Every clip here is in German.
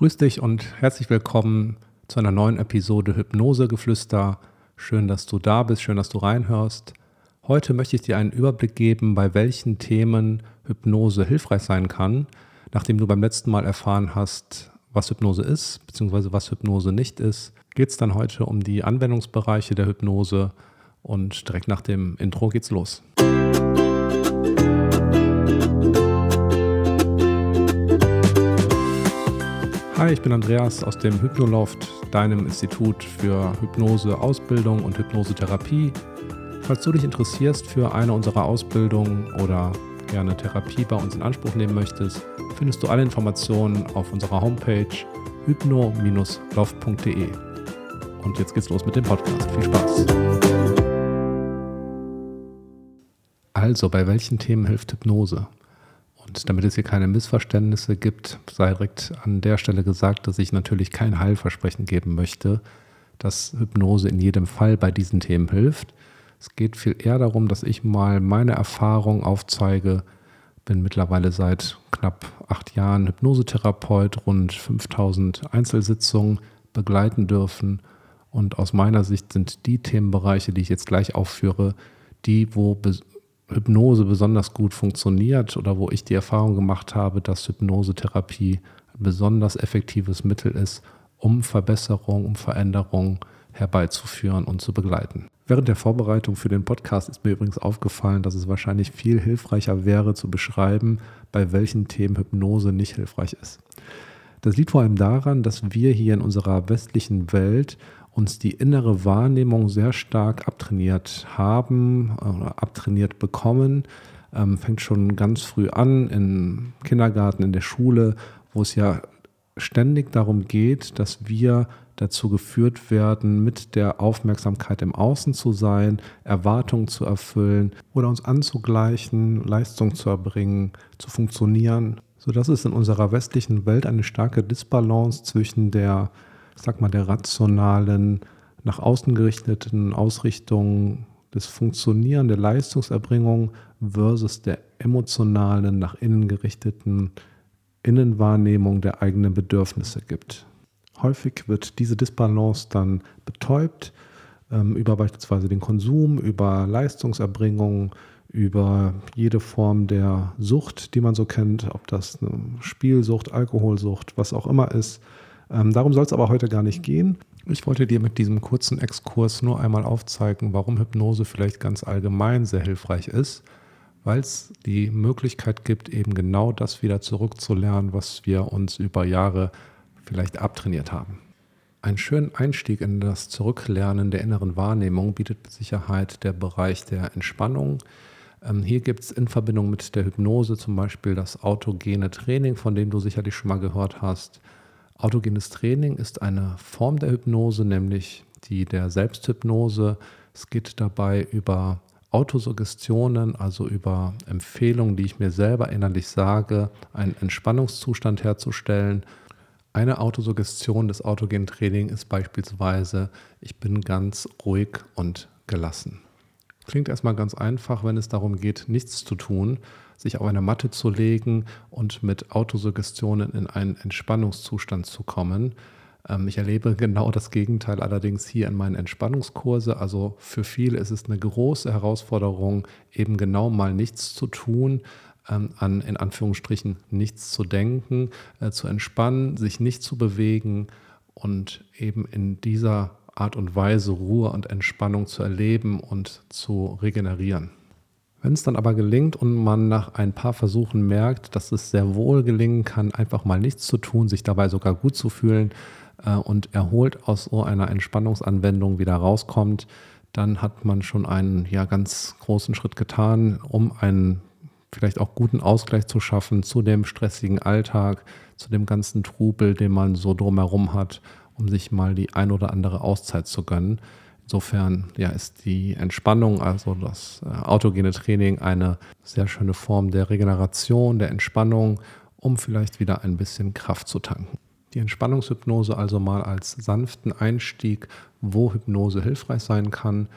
Grüß dich und herzlich willkommen zu einer neuen Episode Hypnosegeflüster. Schön, dass du da bist, schön, dass du reinhörst. Heute möchte ich dir einen Überblick geben, bei welchen Themen Hypnose hilfreich sein kann, nachdem du beim letzten Mal erfahren hast, was Hypnose ist, beziehungsweise was Hypnose nicht ist, geht es dann heute um die Anwendungsbereiche der Hypnose und direkt nach dem Intro geht's los. Hi, ich bin Andreas aus dem Hypnoloft, deinem Institut für Hypnose Ausbildung und Hypnosetherapie. Falls du dich interessierst für eine unserer Ausbildungen oder gerne Therapie bei uns in Anspruch nehmen möchtest, findest du alle Informationen auf unserer Homepage hypno-loft.de. Und jetzt geht's los mit dem Podcast. Viel Spaß! Also, bei welchen Themen hilft Hypnose? Und damit es hier keine Missverständnisse gibt, sei direkt an der Stelle gesagt, dass ich natürlich kein Heilversprechen geben möchte, dass Hypnose in jedem Fall bei diesen Themen hilft. Es geht viel eher darum, dass ich mal meine Erfahrung aufzeige. Bin mittlerweile seit knapp acht Jahren Hypnosetherapeut, rund 5000 Einzelsitzungen begleiten dürfen. Und aus meiner Sicht sind die Themenbereiche, die ich jetzt gleich aufführe, die, wo Hypnose besonders gut funktioniert oder wo ich die Erfahrung gemacht habe, dass Hypnosetherapie ein besonders effektives Mittel ist, um Verbesserung, um Veränderung herbeizuführen und zu begleiten. Während der Vorbereitung für den Podcast ist mir übrigens aufgefallen, dass es wahrscheinlich viel hilfreicher wäre zu beschreiben, bei welchen Themen Hypnose nicht hilfreich ist. Das liegt vor allem daran, dass wir hier in unserer westlichen Welt uns die innere Wahrnehmung sehr stark abtrainiert haben oder abtrainiert bekommen. Ähm, fängt schon ganz früh an im Kindergarten, in der Schule, wo es ja ständig darum geht, dass wir dazu geführt werden, mit der Aufmerksamkeit im Außen zu sein, Erwartungen zu erfüllen oder uns anzugleichen, Leistung zu erbringen, zu funktionieren, sodass es in unserer westlichen Welt eine starke Disbalance zwischen der sag mal, der rationalen, nach außen gerichteten Ausrichtung des Funktionieren der Leistungserbringung versus der emotionalen, nach innen gerichteten Innenwahrnehmung der eigenen Bedürfnisse gibt. Häufig wird diese Disbalance dann betäubt ähm, über beispielsweise den Konsum, über Leistungserbringung, über jede Form der Sucht, die man so kennt, ob das eine Spielsucht, Alkoholsucht, was auch immer ist. Ähm, darum soll es aber heute gar nicht gehen. Ich wollte dir mit diesem kurzen Exkurs nur einmal aufzeigen, warum Hypnose vielleicht ganz allgemein sehr hilfreich ist, weil es die Möglichkeit gibt, eben genau das wieder zurückzulernen, was wir uns über Jahre vielleicht abtrainiert haben. Einen schönen Einstieg in das Zurücklernen der inneren Wahrnehmung bietet mit Sicherheit der Bereich der Entspannung. Ähm, hier gibt es in Verbindung mit der Hypnose zum Beispiel das autogene Training, von dem du sicherlich schon mal gehört hast. Autogenes Training ist eine Form der Hypnose, nämlich die der Selbsthypnose. Es geht dabei über Autosuggestionen, also über Empfehlungen, die ich mir selber innerlich sage, einen Entspannungszustand herzustellen. Eine Autosuggestion des autogenen Trainings ist beispielsweise, ich bin ganz ruhig und gelassen. Klingt erstmal ganz einfach, wenn es darum geht, nichts zu tun, sich auf eine Matte zu legen und mit Autosuggestionen in einen Entspannungszustand zu kommen. Ähm, ich erlebe genau das Gegenteil allerdings hier in meinen Entspannungskurse. Also für viele ist es eine große Herausforderung, eben genau mal nichts zu tun, ähm, an in Anführungsstrichen nichts zu denken, äh, zu entspannen, sich nicht zu bewegen und eben in dieser Art und Weise Ruhe und Entspannung zu erleben und zu regenerieren. Wenn es dann aber gelingt und man nach ein paar Versuchen merkt, dass es sehr wohl gelingen kann, einfach mal nichts zu tun, sich dabei sogar gut zu fühlen äh, und erholt aus so einer Entspannungsanwendung wieder rauskommt, dann hat man schon einen ja ganz großen Schritt getan, um einen vielleicht auch guten Ausgleich zu schaffen zu dem stressigen Alltag, zu dem ganzen Trubel, den man so drumherum hat, um sich mal die ein oder andere Auszeit zu gönnen. Insofern ja, ist die Entspannung, also das äh, autogene Training, eine sehr schöne Form der Regeneration, der Entspannung, um vielleicht wieder ein bisschen Kraft zu tanken. Die Entspannungshypnose also mal als sanften Einstieg, wo Hypnose hilfreich sein kann.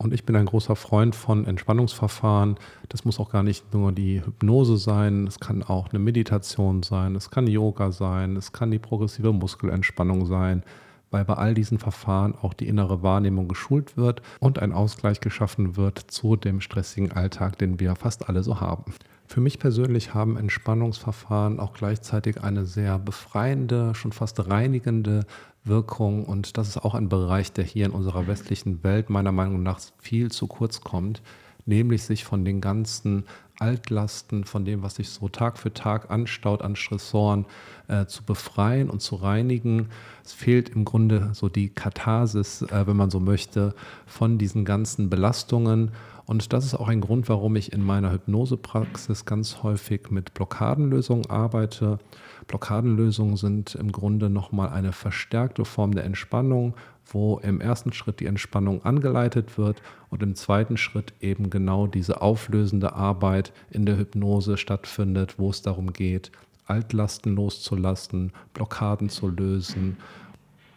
Und ich bin ein großer Freund von Entspannungsverfahren. Das muss auch gar nicht nur die Hypnose sein, es kann auch eine Meditation sein, es kann Yoga sein, es kann die progressive Muskelentspannung sein, weil bei all diesen Verfahren auch die innere Wahrnehmung geschult wird und ein Ausgleich geschaffen wird zu dem stressigen Alltag, den wir fast alle so haben. Für mich persönlich haben Entspannungsverfahren auch gleichzeitig eine sehr befreiende, schon fast reinigende Wirkung. Und das ist auch ein Bereich, der hier in unserer westlichen Welt meiner Meinung nach viel zu kurz kommt, nämlich sich von den ganzen Altlasten, von dem, was sich so Tag für Tag anstaut an Stressoren, äh, zu befreien und zu reinigen. Es fehlt im Grunde so die Katharsis, äh, wenn man so möchte, von diesen ganzen Belastungen. Und das ist auch ein Grund, warum ich in meiner Hypnosepraxis ganz häufig mit Blockadenlösungen arbeite. Blockadenlösungen sind im Grunde nochmal eine verstärkte Form der Entspannung, wo im ersten Schritt die Entspannung angeleitet wird und im zweiten Schritt eben genau diese auflösende Arbeit in der Hypnose stattfindet, wo es darum geht, Altlasten loszulassen, Blockaden zu lösen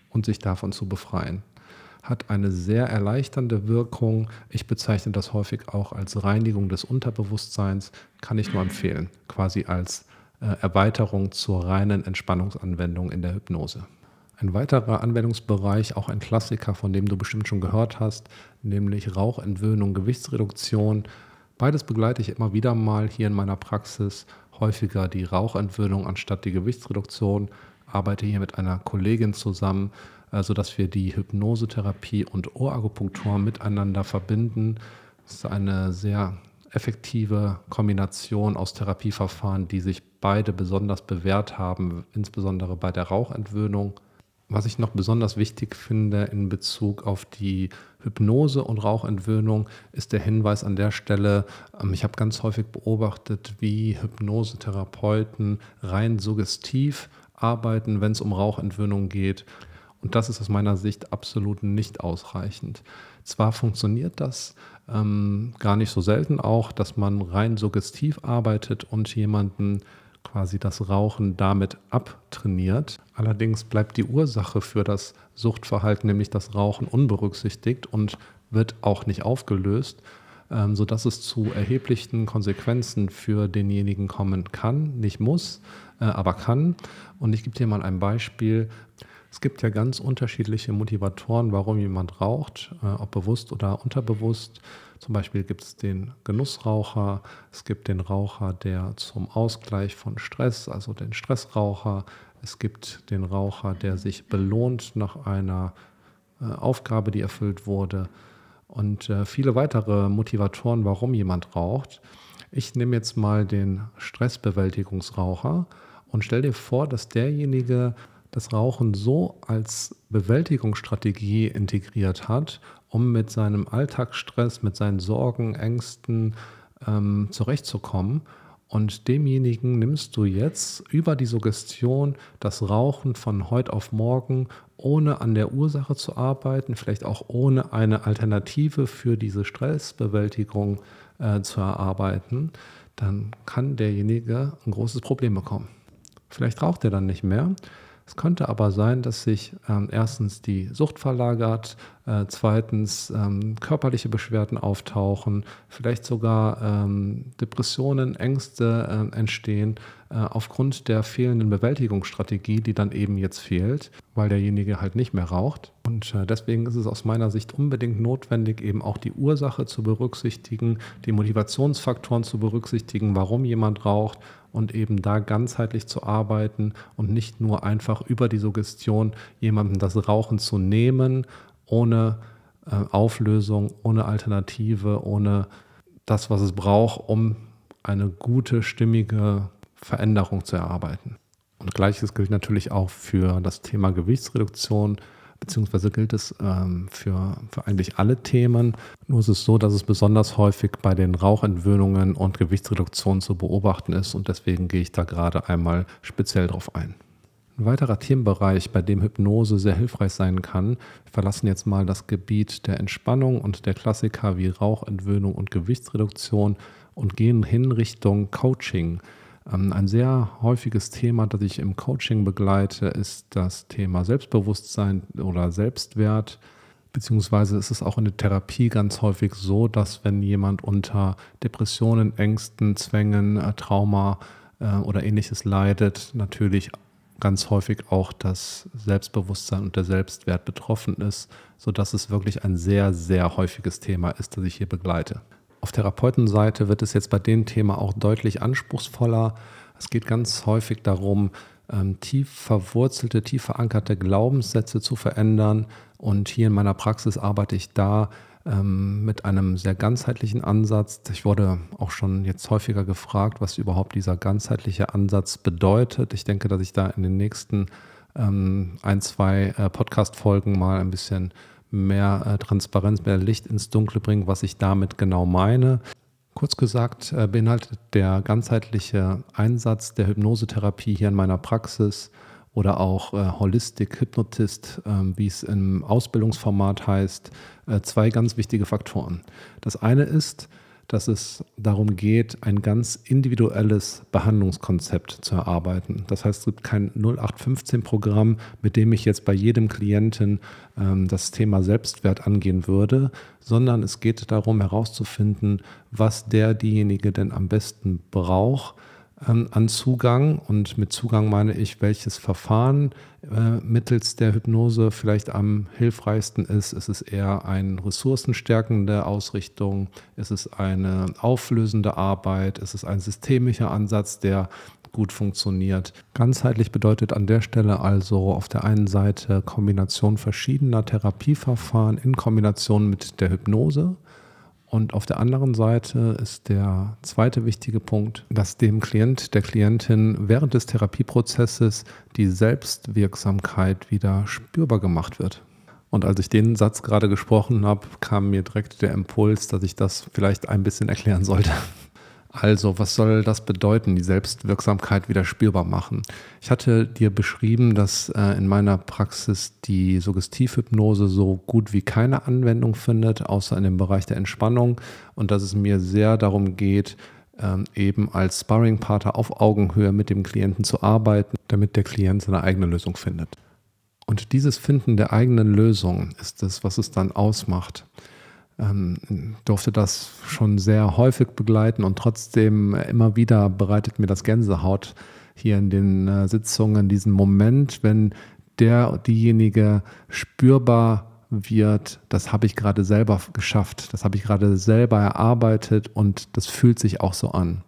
und sich davon zu befreien. Hat eine sehr erleichternde Wirkung. Ich bezeichne das häufig auch als Reinigung des Unterbewusstseins, kann ich nur empfehlen, quasi als äh, Erweiterung zur reinen Entspannungsanwendung in der Hypnose. Ein weiterer Anwendungsbereich, auch ein Klassiker, von dem du bestimmt schon gehört hast, nämlich Rauchentwöhnung, Gewichtsreduktion. Beides begleite ich immer wieder mal hier in meiner Praxis. Häufiger die Rauchentwöhnung anstatt die Gewichtsreduktion. Arbeite hier mit einer Kollegin zusammen, äh, sodass wir die Hypnosetherapie und Ohrakupunktur miteinander verbinden. Das ist eine sehr effektive Kombination aus Therapieverfahren, die sich beide besonders bewährt haben, insbesondere bei der Rauchentwöhnung. Was ich noch besonders wichtig finde in Bezug auf die Hypnose und Rauchentwöhnung, ist der Hinweis an der Stelle, ähm, ich habe ganz häufig beobachtet, wie Hypnosetherapeuten rein suggestiv arbeiten, wenn es um Rauchentwöhnung geht. Und das ist aus meiner Sicht absolut nicht ausreichend. Zwar funktioniert das ähm, gar nicht so selten auch, dass man rein suggestiv arbeitet und jemanden quasi das Rauchen damit abtrainiert. Allerdings bleibt die Ursache für das Suchtverhalten, nämlich das Rauchen, unberücksichtigt und wird auch nicht aufgelöst, ähm, sodass es zu erheblichen Konsequenzen für denjenigen kommen kann, nicht muss, äh, aber kann. Und ich gebe dir mal ein Beispiel. Es gibt ja ganz unterschiedliche Motivatoren, warum jemand raucht, äh, ob bewusst oder unterbewusst. Zum Beispiel gibt es den Genussraucher, es gibt den Raucher, der zum Ausgleich von Stress, also den Stressraucher, es gibt den Raucher, der sich belohnt nach einer äh, Aufgabe, die erfüllt wurde und äh, viele weitere Motivatoren, warum jemand raucht. Ich nehme jetzt mal den Stressbewältigungsraucher und stell dir vor, dass derjenige das Rauchen so als Bewältigungsstrategie integriert hat, um mit seinem Alltagsstress, mit seinen Sorgen, Ängsten ähm, zurechtzukommen. Und demjenigen nimmst du jetzt über die Suggestion das Rauchen von heute auf morgen, ohne an der Ursache zu arbeiten, vielleicht auch ohne eine Alternative für diese Stressbewältigung äh, zu erarbeiten, dann kann derjenige ein großes Problem bekommen. Vielleicht raucht er dann nicht mehr, es könnte aber sein, dass sich ähm, erstens die Sucht verlagert, äh, zweitens ähm, körperliche Beschwerden auftauchen, vielleicht sogar ähm, Depressionen, Ängste äh, entstehen äh, aufgrund der fehlenden Bewältigungsstrategie, die dann eben jetzt fehlt, weil derjenige halt nicht mehr raucht. Und äh, deswegen ist es aus meiner Sicht unbedingt notwendig, eben auch die Ursache zu berücksichtigen, die Motivationsfaktoren zu berücksichtigen, warum jemand raucht und eben da ganzheitlich zu arbeiten und nicht nur einfach über die Suggestion jemandem das Rauchen zu nehmen, ohne äh, Auflösung, ohne Alternative, ohne das, was es braucht, um eine gute, stimmige Veränderung zu erarbeiten. Und gleiches gilt natürlich auch für das Thema Gewichtsreduktion, beziehungsweise gilt es ähm, für, für eigentlich alle Themen. Nur ist es so, dass es besonders häufig bei den Rauchentwöhnungen und Gewichtsreduktionen zu beobachten ist und deswegen gehe ich da gerade einmal speziell drauf ein. Ein weiterer Themenbereich, bei dem Hypnose sehr hilfreich sein kann, wir verlassen jetzt mal das Gebiet der Entspannung und der Klassiker wie Rauchentwöhnung und Gewichtsreduktion und gehen hin Richtung Coaching. Ähm, ein sehr häufiges Thema, das ich im Coaching begleite, ist das Thema Selbstbewusstsein oder Selbstwert. Beziehungsweise ist es auch in der Therapie ganz häufig so, dass wenn jemand unter Depressionen, Ängsten, Zwängen, äh, Trauma äh, oder ähnliches leidet, natürlich ganz häufig auch das Selbstbewusstsein und der Selbstwert betroffen ist, sodass es wirklich ein sehr, sehr häufiges Thema ist, das ich hier begleite. Auf Therapeutenseite wird es jetzt bei dem Thema auch deutlich anspruchsvoller. Es geht ganz häufig darum, ähm, tief verwurzelte, tief verankerte Glaubenssätze zu verändern. Und hier in meiner Praxis arbeite ich da ähm, mit einem sehr ganzheitlichen Ansatz. Ich wurde auch schon jetzt häufiger gefragt, was überhaupt dieser ganzheitliche Ansatz bedeutet. Ich denke, dass ich da in den nächsten ähm, ein, zwei äh, Podcast-Folgen mal ein bisschen mehr äh, Transparenz, mehr Licht ins Dunkle bringe, was ich damit genau meine. Kurz gesagt äh, beinhaltet der ganzheitliche Einsatz der Hypnosetherapie hier in meiner Praxis oder auch äh, Holistic Hypnotist, äh, wie es im Ausbildungsformat heißt, äh, zwei ganz wichtige Faktoren. Das eine ist, dass es darum geht, ein ganz individuelles Behandlungskonzept zu erarbeiten. Das heißt, es gibt kein 0815-Programm, mit dem ich jetzt bei jedem Klienten ähm, das Thema Selbstwert angehen würde, sondern es geht darum herauszufinden, was der, diejenige denn am besten braucht, an Zugang. Und mit Zugang meine ich, welches Verfahren äh, mittels der Hypnose vielleicht am hilfreichsten ist. Ist es eher eine ressourcenstärkende Ausrichtung? Ist es eine auflösende Arbeit? Ist es ein systemischer Ansatz, der gut funktioniert. Ganzheitlich bedeutet an der Stelle also auf der einen Seite Kombination verschiedener Therapieverfahren in Kombination mit der Hypnose. Und auf der anderen Seite ist der zweite wichtige Punkt, dass dem Klient, der Klientin während des Therapieprozesses die Selbstwirksamkeit wieder spürbar gemacht wird. Und als ich den Satz gerade gesprochen habe, kam mir direkt der Impuls, dass ich das vielleicht ein bisschen erklären sollte. Also, was soll das bedeuten, die Selbstwirksamkeit wieder spürbar machen? Ich hatte dir beschrieben, dass äh, in meiner Praxis die Suggestivhypnose so gut wie keine Anwendung findet, außer in dem Bereich der Entspannung und dass es mir sehr darum geht, ähm, eben als Sparringpartner auf Augenhöhe mit dem Klienten zu arbeiten, damit der Klient seine eigene Lösung findet. Und dieses Finden der eigenen Lösung ist es, was es dann ausmacht ähm, durfte das schon sehr häufig begleiten und trotzdem immer wieder bereitet mir das Gänsehaut hier in den äh, Sitzungen, diesen Moment, wenn der, diejenige spürbar wird, das habe ich gerade selber geschafft, das habe ich gerade selber erarbeitet und das fühlt sich auch so an.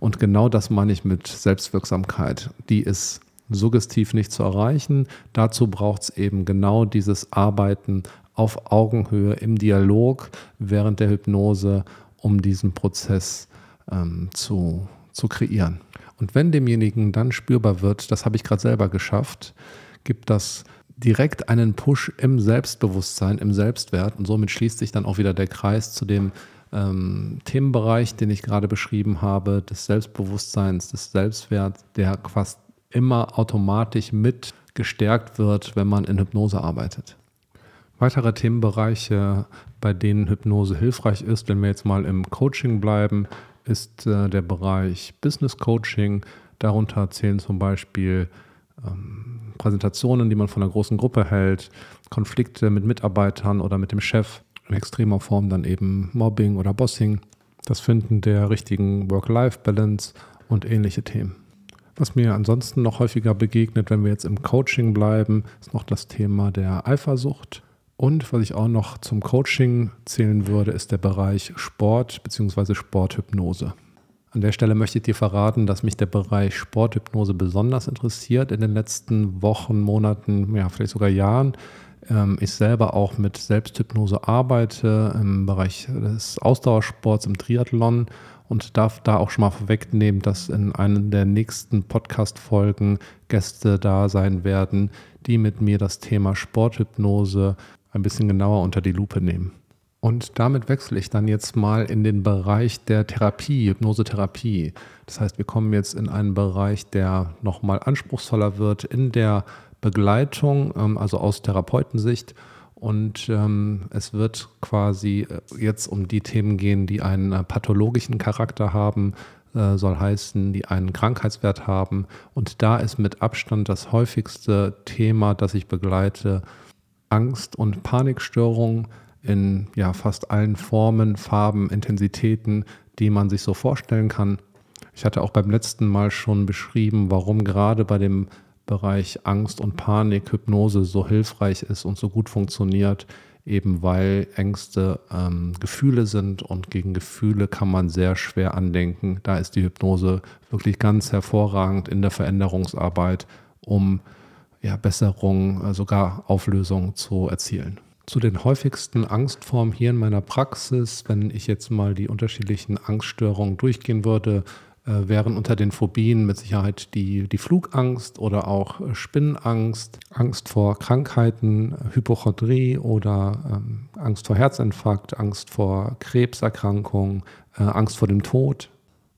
Und genau das meine ich mit Selbstwirksamkeit. Die ist suggestiv nicht zu erreichen. Dazu braucht es eben genau dieses Arbeiten auf Augenhöhe im Dialog während der Hypnose, um diesen Prozess ähm, zu, zu kreieren. Und wenn demjenigen dann spürbar wird, das habe ich gerade selber geschafft, gibt das direkt einen Push im Selbstbewusstsein, im Selbstwert und somit schließt sich dann auch wieder der Kreis zu dem ähm, Themenbereich, den ich gerade beschrieben habe, des Selbstbewusstseins, des Selbstwerts, der fast immer automatisch mit gestärkt wird, wenn man in Hypnose arbeitet. Weitere Themenbereiche, bei denen Hypnose hilfreich ist, wenn wir jetzt mal im Coaching bleiben, ist äh, der Bereich Business Coaching. Darunter zählen zum Beispiel ähm, Präsentationen, die man von einer großen Gruppe hält, Konflikte mit Mitarbeitern oder mit dem Chef, in extremer Form dann eben Mobbing oder Bossing, das Finden der richtigen Work-Life-Balance und ähnliche Themen. Was mir ansonsten noch häufiger begegnet, wenn wir jetzt im Coaching bleiben, ist noch das Thema der Eifersucht. Und was ich auch noch zum Coaching zählen würde, ist der Bereich Sport bzw. Sporthypnose. An der Stelle möchte ich dir verraten, dass mich der Bereich Sporthypnose besonders interessiert in den letzten Wochen, Monaten, ja, vielleicht sogar Jahren. Ähm, ich selber auch mit Selbsthypnose arbeite im Bereich des Ausdauersports im Triathlon und darf da auch schon mal vorwegnehmen, dass in einer der nächsten Podcast-Folgen Gäste da sein werden, die mit mir das Thema Sporthypnose ein bisschen genauer unter die Lupe nehmen. Und damit wechsle ich dann jetzt mal in den Bereich der Therapie, Hypnosetherapie. Das heißt, wir kommen jetzt in einen Bereich, der nochmal anspruchsvoller wird in der Begleitung, ähm, also aus Therapeutensicht. Und ähm, es wird quasi äh, jetzt um die Themen gehen, die einen äh, pathologischen Charakter haben, äh, soll heißen, die einen Krankheitswert haben. Und da ist mit Abstand das häufigste Thema, das ich begleite, Angst- und Panikstörungen in ja, fast allen Formen, Farben, Intensitäten, die man sich so vorstellen kann. Ich hatte auch beim letzten Mal schon beschrieben, warum gerade bei dem Bereich Angst und Panik Hypnose so hilfreich ist und so gut funktioniert, eben weil Ängste ähm, Gefühle sind und gegen Gefühle kann man sehr schwer andenken. Da ist die Hypnose wirklich ganz hervorragend in der Veränderungsarbeit, um ja, Besserung, äh, sogar Auflösung zu erzielen. Zu den häufigsten Angstformen hier in meiner Praxis, wenn ich jetzt mal die unterschiedlichen Angststörungen durchgehen würde, äh, wären unter den Phobien mit Sicherheit die, die Flugangst oder auch äh, Spinnenangst, Angst vor Krankheiten, Hypochondrie oder ähm, Angst vor Herzinfarkt, Angst vor Krebserkrankungen, äh, Angst vor dem Tod.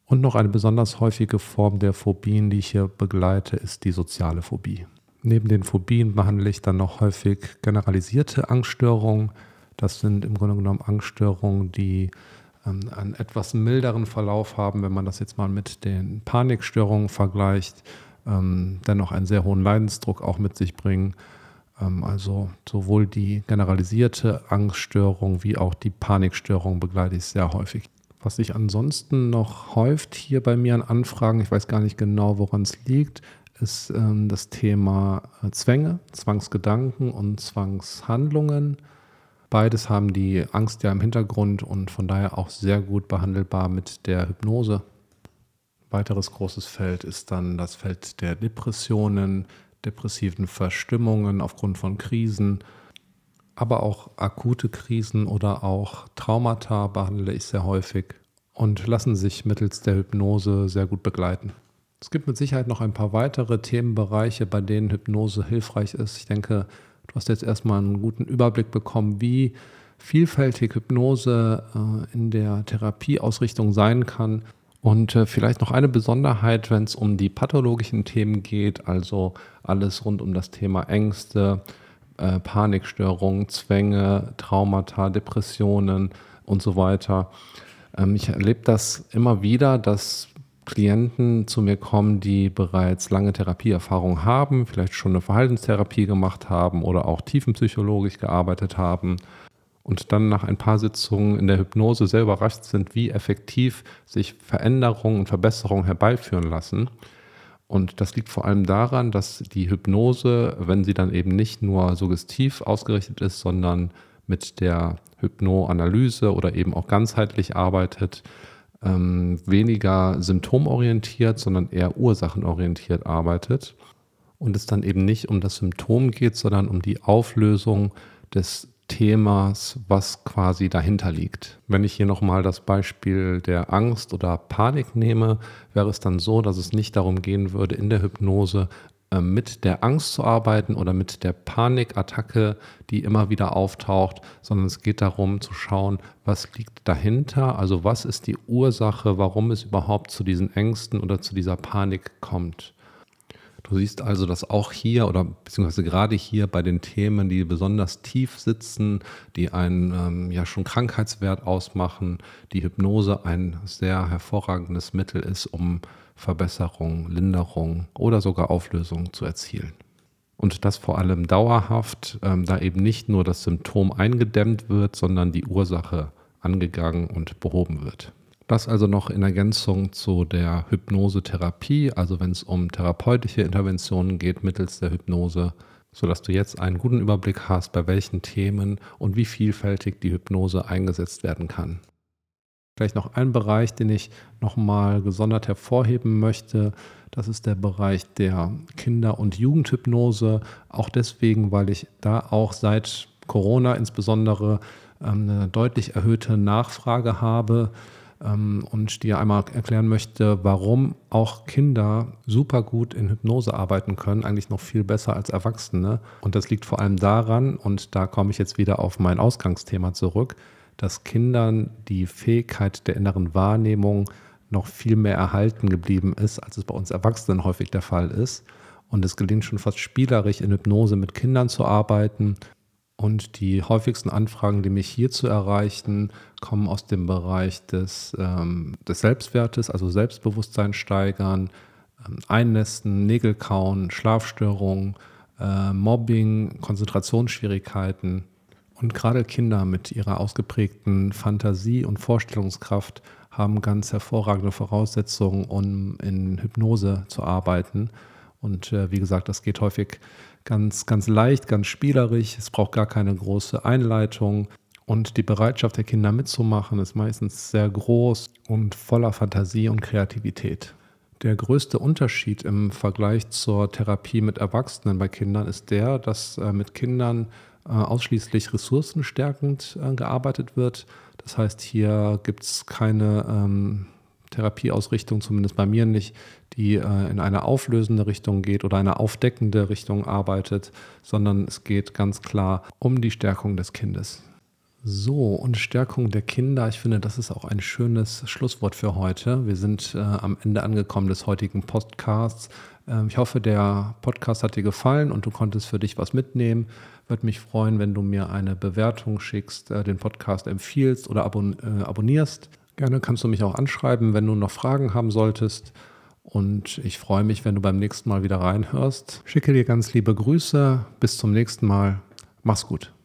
Und noch eine besonders häufige Form der Phobien, die ich hier begleite, ist die soziale Phobie. Neben den Phobien behandle ich dann noch häufig generalisierte Angststörungen. Das sind im Grunde genommen Angststörungen, die ähm, einen etwas milderen Verlauf haben, wenn man das jetzt mal mit den Panikstörungen vergleicht, ähm, dennoch einen sehr hohen Leidensdruck auch mit sich bringen. Ähm, also sowohl die generalisierte Angststörung wie auch die Panikstörung begleite ich sehr häufig. Was sich ansonsten noch häuft hier bei mir an Anfragen, ich weiß gar nicht genau, woran es liegt, ist ähm, das Thema äh, Zwänge, Zwangsgedanken und Zwangshandlungen. Beides haben die Angst ja im Hintergrund und von daher auch sehr gut behandelbar mit der Hypnose. Weiteres großes Feld ist dann das Feld der Depressionen, depressiven Verstimmungen aufgrund von Krisen, aber auch akute Krisen oder auch Traumata behandle ich sehr häufig und lassen sich mittels der Hypnose sehr gut begleiten. Es gibt mit Sicherheit noch ein paar weitere Themenbereiche, bei denen Hypnose hilfreich ist. Ich denke, Du hast jetzt erstmal einen guten Überblick bekommen, wie vielfältig Hypnose äh, in der Therapieausrichtung sein kann. Und äh, vielleicht noch eine Besonderheit, wenn es um die pathologischen Themen geht, also alles rund um das Thema Ängste, äh, Panikstörungen, Zwänge, Traumata, Depressionen und so weiter. Ähm, ich erlebe das immer wieder, dass Klienten zu mir kommen, die bereits lange Therapieerfahrung haben, vielleicht schon eine Verhaltenstherapie gemacht haben oder auch tiefenpsychologisch gearbeitet haben und dann nach ein paar Sitzungen in der Hypnose sehr überrascht sind, wie effektiv sich Veränderungen und Verbesserungen herbeiführen lassen. Und das liegt vor allem daran, dass die Hypnose, wenn sie dann eben nicht nur suggestiv ausgerichtet ist, sondern mit der Hypnoanalyse oder eben auch ganzheitlich arbeitet, ähm, weniger symptomorientiert, sondern eher ursachenorientiert arbeitet und es dann eben nicht um das Symptom geht, sondern um die Auflösung des Themas, was quasi dahinter liegt. Wenn ich hier nochmal das Beispiel der Angst oder Panik nehme, wäre es dann so, dass es nicht darum gehen würde, in der Hypnose mit der Angst zu arbeiten oder mit der Panikattacke, die immer wieder auftaucht, sondern es geht darum zu schauen, was liegt dahinter, also was ist die Ursache, warum es überhaupt zu diesen Ängsten oder zu dieser Panik kommt. Du siehst also, dass auch hier oder beziehungsweise gerade hier bei den Themen, die besonders tief sitzen, die einen ähm, ja schon Krankheitswert ausmachen, die Hypnose ein sehr hervorragendes Mittel ist, um Verbesserung, Linderung oder sogar Auflösung zu erzielen. Und das vor allem dauerhaft, ähm, da eben nicht nur das Symptom eingedämmt wird, sondern die Ursache angegangen und behoben wird. Das also noch in Ergänzung zu der Hypnosetherapie, also wenn es um therapeutische Interventionen geht mittels der Hypnose, sodass du jetzt einen guten Überblick hast, bei welchen Themen und wie vielfältig die Hypnose eingesetzt werden kann. Vielleicht noch ein Bereich, den ich nochmal gesondert hervorheben möchte. Das ist der Bereich der Kinder- und Jugendhypnose. Auch deswegen, weil ich da auch seit Corona insbesondere ähm, eine deutlich erhöhte Nachfrage habe ähm, und dir einmal erklären möchte, warum auch Kinder super gut in Hypnose arbeiten können, eigentlich noch viel besser als Erwachsene. Und das liegt vor allem daran, und da komme ich jetzt wieder auf mein Ausgangsthema zurück, dass Kindern die Fähigkeit der inneren Wahrnehmung noch viel mehr erhalten geblieben ist, als es bei uns Erwachsenen häufig der Fall ist. Und es gelingt schon fast spielerisch in Hypnose mit Kindern zu arbeiten. Und die häufigsten Anfragen, die mich hierzu erreichen, kommen aus dem Bereich des, ähm, des Selbstwertes, also Selbstbewusstsein steigern, ähm, Einnästen, Nägelkauen, Schlafstörungen, äh, Mobbing, Konzentrationsschwierigkeiten. Und gerade Kinder mit ihrer ausgeprägten Fantasie und Vorstellungskraft haben ganz hervorragende Voraussetzungen, um in Hypnose zu arbeiten. Und äh, wie gesagt, das geht häufig ganz, ganz leicht, ganz spielerisch. Es braucht gar keine große Einleitung. Und die Bereitschaft der Kinder mitzumachen ist meistens sehr groß und voller Fantasie und Kreativität. Der größte Unterschied im Vergleich zur Therapie mit Erwachsenen bei Kindern ist der, dass äh, mit Kindern ausschließlich ressourcenstärkend äh, gearbeitet wird. Das heißt, hier gibt es keine ähm, Therapieausrichtung, zumindest bei mir nicht, die äh, in eine auflösende Richtung geht oder eine aufdeckende Richtung arbeitet, sondern es geht ganz klar um die Stärkung des Kindes. So, und Stärkung der Kinder, ich finde, das ist auch ein schönes Schlusswort für heute. Wir sind äh, am Ende angekommen des heutigen Podcasts. Ähm, ich hoffe, der Podcast hat dir gefallen und du konntest für dich was mitnehmen. Würde mich freuen, wenn du mir eine Bewertung schickst, äh, den Podcast empfiehlst oder abon äh, abonnierst. Gerne kannst du mich auch anschreiben, wenn du noch Fragen haben solltest. Und ich freue mich, wenn du beim nächsten Mal wieder reinhörst. Schicke dir ganz liebe Grüße. Bis zum nächsten Mal. Mach's gut.